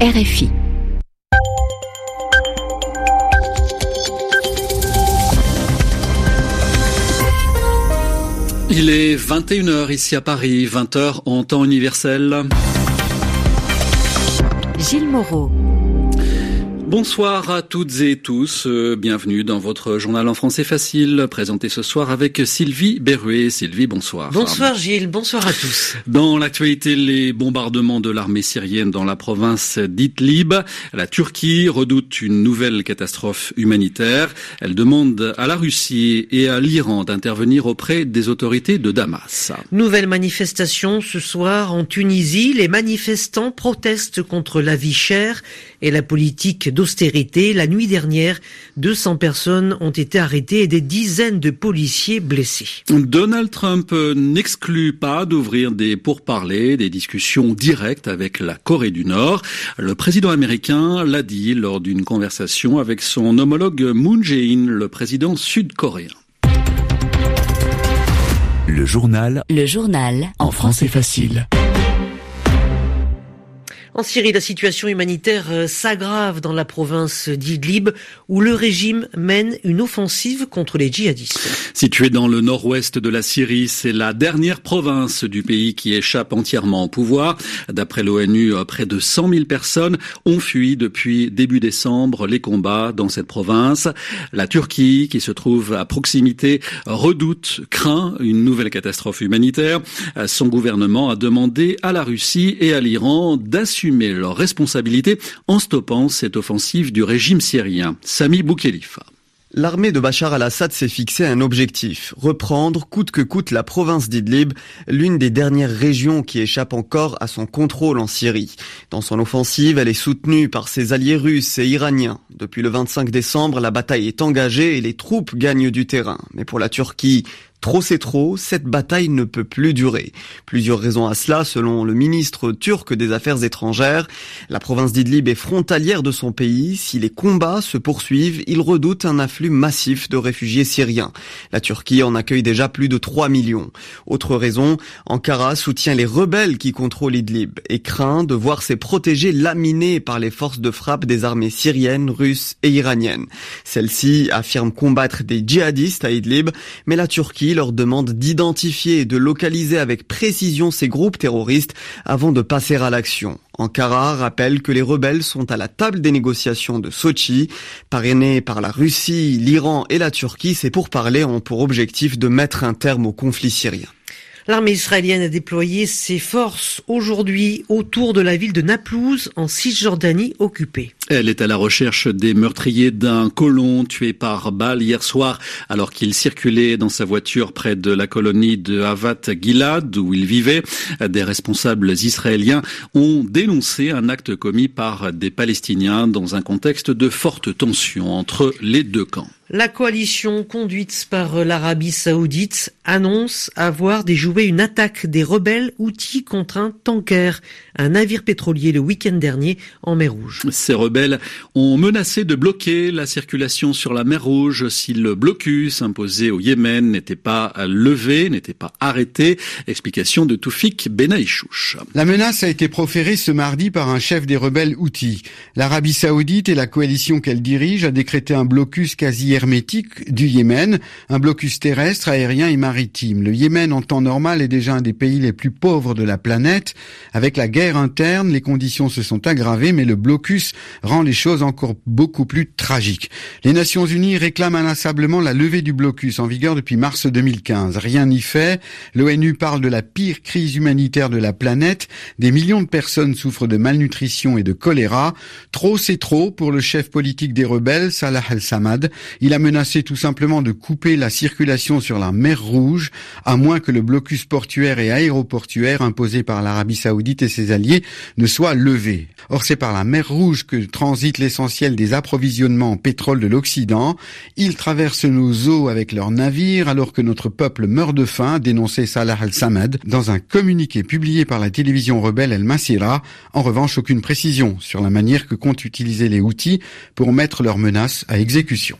RFI. Il est 21h ici à Paris, 20h en temps universel. Gilles Moreau. Bonsoir à toutes et tous, euh, bienvenue dans votre journal en français facile, présenté ce soir avec Sylvie Berruet. Sylvie, bonsoir. Bonsoir Gilles, bonsoir à tous. Dans l'actualité, les bombardements de l'armée syrienne dans la province d'Idlib. La Turquie redoute une nouvelle catastrophe humanitaire. Elle demande à la Russie et à l'Iran d'intervenir auprès des autorités de Damas. Nouvelle manifestation ce soir en Tunisie. Les manifestants protestent contre la vie chère et la politique d'austérité. La nuit dernière, 200 personnes ont été arrêtées et des dizaines de policiers blessés. Donald Trump n'exclut pas d'ouvrir des pourparlers, des discussions directes avec la Corée du Nord. Le président américain l'a dit lors d'une conversation avec son homologue Moon Jae-in, le président sud-coréen. Le journal. Le journal. En français facile. En Syrie, la situation humanitaire euh, s'aggrave dans la province d'Idlib, où le régime mène une offensive contre les djihadistes. Située dans le nord-ouest de la Syrie, c'est la dernière province du pays qui échappe entièrement au pouvoir. D'après l'ONU, euh, près de 100 000 personnes ont fui depuis début décembre les combats dans cette province. La Turquie, qui se trouve à proximité, redoute, craint une nouvelle catastrophe humanitaire. Euh, son gouvernement a demandé à la Russie et à l'Iran d'assurer leurs responsabilités en stoppant cette offensive du régime syrien. Sami Boukhelifa. L'armée de Bachar al-Assad s'est fixé un objectif, reprendre coûte que coûte la province d'Idlib, l'une des dernières régions qui échappe encore à son contrôle en Syrie. Dans son offensive, elle est soutenue par ses alliés russes et iraniens. Depuis le 25 décembre, la bataille est engagée et les troupes gagnent du terrain. Mais pour la Turquie, Trop c'est trop, cette bataille ne peut plus durer. Plusieurs raisons à cela, selon le ministre turc des Affaires étrangères. La province d'Idlib est frontalière de son pays. Si les combats se poursuivent, il redoute un afflux massif de réfugiés syriens. La Turquie en accueille déjà plus de 3 millions. Autre raison, Ankara soutient les rebelles qui contrôlent Idlib et craint de voir ses protégés laminés par les forces de frappe des armées syriennes, russes et iraniennes. Celles-ci affirment combattre des djihadistes à Idlib, mais la Turquie leur demande d'identifier et de localiser avec précision ces groupes terroristes avant de passer à l'action. Ankara rappelle que les rebelles sont à la table des négociations de Sochi. Parrainés par la Russie, l'Iran et la Turquie, c'est pour parler ont pour objectif de mettre un terme au conflit syrien. L'armée israélienne a déployé ses forces aujourd'hui autour de la ville de Naplouse en Cisjordanie occupée. Elle est à la recherche des meurtriers d'un colon tué par balle hier soir alors qu'il circulait dans sa voiture près de la colonie de Havat Gilad où il vivait. Des responsables israéliens ont dénoncé un acte commis par des Palestiniens dans un contexte de forte tension entre les deux camps. La coalition conduite par l'Arabie saoudite annonce avoir déjoué une attaque des rebelles outils contre un tanker, un navire pétrolier le week-end dernier en mer Rouge. Ces rebelles ont menacé de bloquer la circulation sur la mer Rouge si le blocus imposé au Yémen n'était pas levé, n'était pas arrêté. Explication de Toufik Benaïchouch. La menace a été proférée ce mardi par un chef des rebelles outils. L'Arabie saoudite et la coalition qu'elle dirige a décrété un blocus quasi hermétique du Yémen, un blocus terrestre, aérien et maritime. Le Yémen en temps normal est déjà un des pays les plus pauvres de la planète. Avec la guerre interne, les conditions se sont aggravées, mais le blocus rend les choses encore beaucoup plus tragiques. Les Nations Unies réclament inlassablement la levée du blocus en vigueur depuis mars 2015. Rien n'y fait. L'ONU parle de la pire crise humanitaire de la planète. Des millions de personnes souffrent de malnutrition et de choléra. Trop, c'est trop pour le chef politique des rebelles, Salah al-Samad. Il a menacé tout simplement de couper la circulation sur la mer Rouge, à moins que le blocus portuaire et aéroportuaire imposé par l'Arabie saoudite et ses alliés ne soit levé. Or, c'est par la mer Rouge que transite l'essentiel des approvisionnements en pétrole de l'Occident. Ils traversent nos eaux avec leurs navires alors que notre peuple meurt de faim, dénonçait Salah al-Samad dans un communiqué publié par la télévision rebelle El Masira. En revanche, aucune précision sur la manière que comptent utiliser les outils pour mettre leurs menaces à exécution.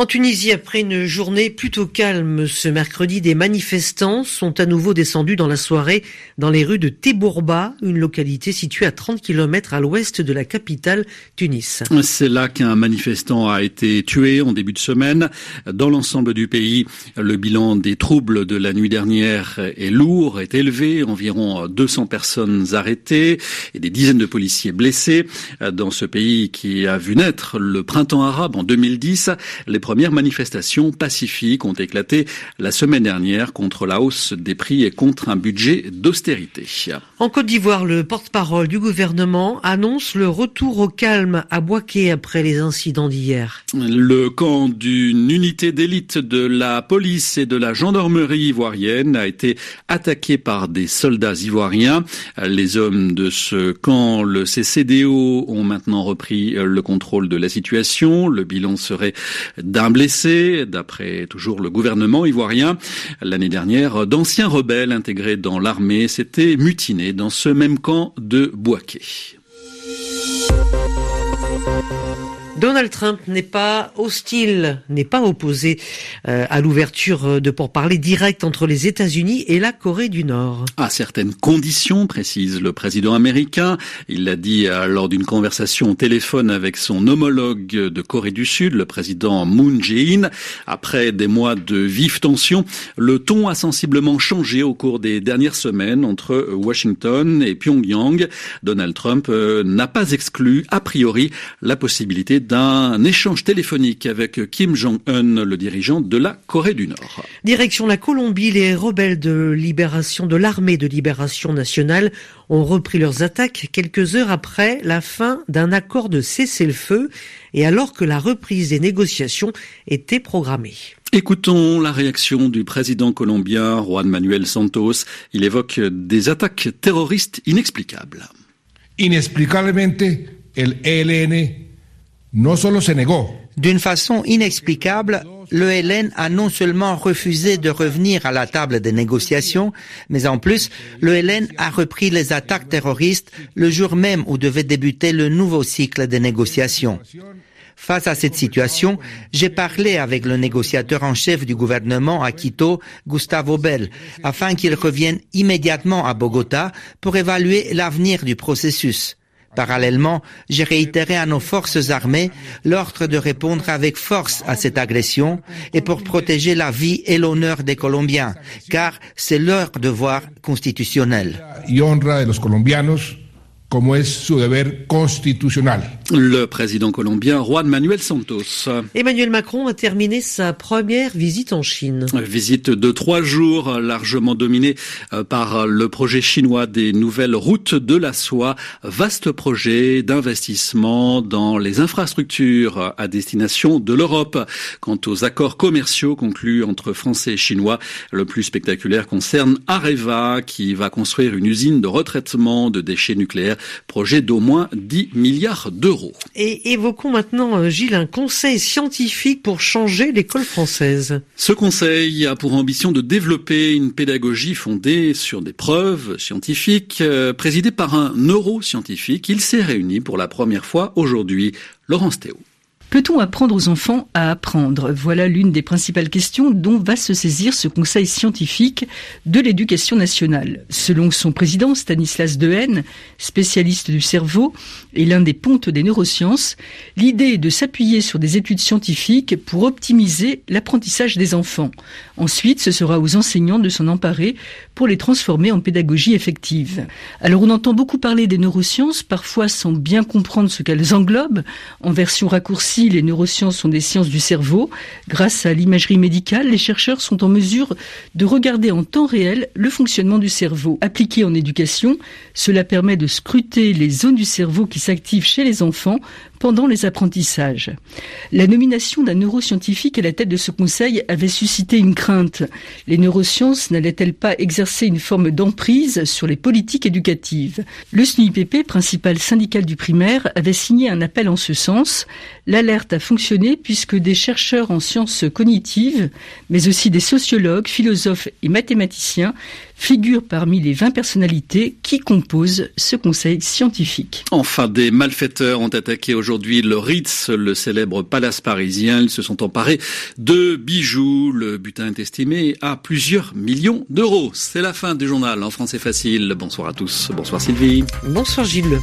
En Tunisie, après une journée plutôt calme ce mercredi, des manifestants sont à nouveau descendus dans la soirée dans les rues de Tebourba, une localité située à 30 km à l'ouest de la capitale Tunis. C'est là qu'un manifestant a été tué en début de semaine. Dans l'ensemble du pays, le bilan des troubles de la nuit dernière est lourd, est élevé, environ 200 personnes arrêtées et des dizaines de policiers blessés. Dans ce pays qui a vu naître le printemps arabe en 2010, les premières manifestations pacifiques ont éclaté la semaine dernière contre la hausse des prix et contre un budget d'austérité. En Côte d'Ivoire, le porte-parole du gouvernement annonce le retour au calme à Boaké après les incidents d'hier. Le camp d'une unité d'élite de la police et de la gendarmerie ivoirienne a été attaqué par des soldats ivoiriens. Les hommes de ce camp, le CCDO, ont maintenant repris le contrôle de la situation. Le bilan serait d'un blessé, d'après toujours le gouvernement ivoirien. L'année dernière, d'anciens rebelles intégrés dans l'armée s'étaient mutinés dans ce même camp de Bouaké. Donald Trump n'est pas hostile, n'est pas opposé euh, à l'ouverture de pourparlers directs entre les États-Unis et la Corée du Nord. À certaines conditions, précise le président américain. Il l'a dit euh, lors d'une conversation au téléphone avec son homologue de Corée du Sud, le président Moon Jae-in. Après des mois de vives tensions, le ton a sensiblement changé au cours des dernières semaines entre Washington et Pyongyang. Donald Trump euh, n'a pas exclu, a priori, la possibilité d'un échange téléphonique avec Kim Jong-un, le dirigeant de la Corée du Nord. Direction la Colombie, les rebelles de libération de l'armée de libération nationale ont repris leurs attaques quelques heures après la fin d'un accord de cessez-le-feu et alors que la reprise des négociations était programmée. Écoutons la réaction du président colombien Juan Manuel Santos. Il évoque des attaques terroristes inexplicables. Inexplicablemente, el ELN d'une façon inexplicable, le LN a non seulement refusé de revenir à la table des négociations, mais en plus, le LN a repris les attaques terroristes le jour même où devait débuter le nouveau cycle des négociations. Face à cette situation, j'ai parlé avec le négociateur en chef du gouvernement à Quito, Gustavo Bell, afin qu'il revienne immédiatement à Bogota pour évaluer l'avenir du processus. Parallèlement, j'ai réitéré à nos forces armées l'ordre de répondre avec force à cette agression et pour protéger la vie et l'honneur des Colombiens, car c'est leur devoir constitutionnel como es su deber constitucional. Le président colombien Juan Manuel Santos. Emmanuel Macron a terminé sa première visite en Chine. Visite de trois jours, largement dominée euh, par le projet chinois des nouvelles routes de la soie. Vaste projet d'investissement dans les infrastructures à destination de l'Europe. Quant aux accords commerciaux conclus entre Français et Chinois, le plus spectaculaire concerne Areva, qui va construire une usine de retraitement de déchets nucléaires projet d'au moins 10 milliards d'euros. Et évoquons maintenant, euh, Gilles, un conseil scientifique pour changer l'école française. Ce conseil a pour ambition de développer une pédagogie fondée sur des preuves scientifiques, euh, présidée par un neuroscientifique. Il s'est réuni pour la première fois aujourd'hui. Laurence Théo. Peut-on apprendre aux enfants à apprendre? Voilà l'une des principales questions dont va se saisir ce Conseil scientifique de l'éducation nationale. Selon son président Stanislas Dehaene, spécialiste du cerveau et l'un des pontes des neurosciences, l'idée est de s'appuyer sur des études scientifiques pour optimiser l'apprentissage des enfants. Ensuite, ce sera aux enseignants de s'en emparer pour les transformer en pédagogie effective. Alors on entend beaucoup parler des neurosciences, parfois sans bien comprendre ce qu'elles englobent. En version raccourcie, les neurosciences sont des sciences du cerveau, grâce à l'imagerie médicale, les chercheurs sont en mesure de regarder en temps réel le fonctionnement du cerveau. Appliqué en éducation, cela permet de scruter les zones du cerveau qui s'activent chez les enfants pendant les apprentissages. La nomination d'un neuroscientifique à la tête de ce conseil avait suscité une crainte. Les neurosciences n'allaient-elles pas exercer exercer une forme d'emprise sur les politiques éducatives. Le SNUIPP, principal syndical du primaire, avait signé un appel en ce sens. L'alerte a fonctionné puisque des chercheurs en sciences cognitives, mais aussi des sociologues, philosophes et mathématiciens figurent parmi les 20 personnalités qui composent ce conseil scientifique. Enfin, des malfaiteurs ont attaqué aujourd'hui le Ritz, le célèbre palace parisien. Ils se sont emparés de bijoux. Le butin est estimé à plusieurs millions d'euros. C'est la fin du journal en français facile. Bonsoir à tous. Bonsoir Sylvie. Bonsoir Gilles.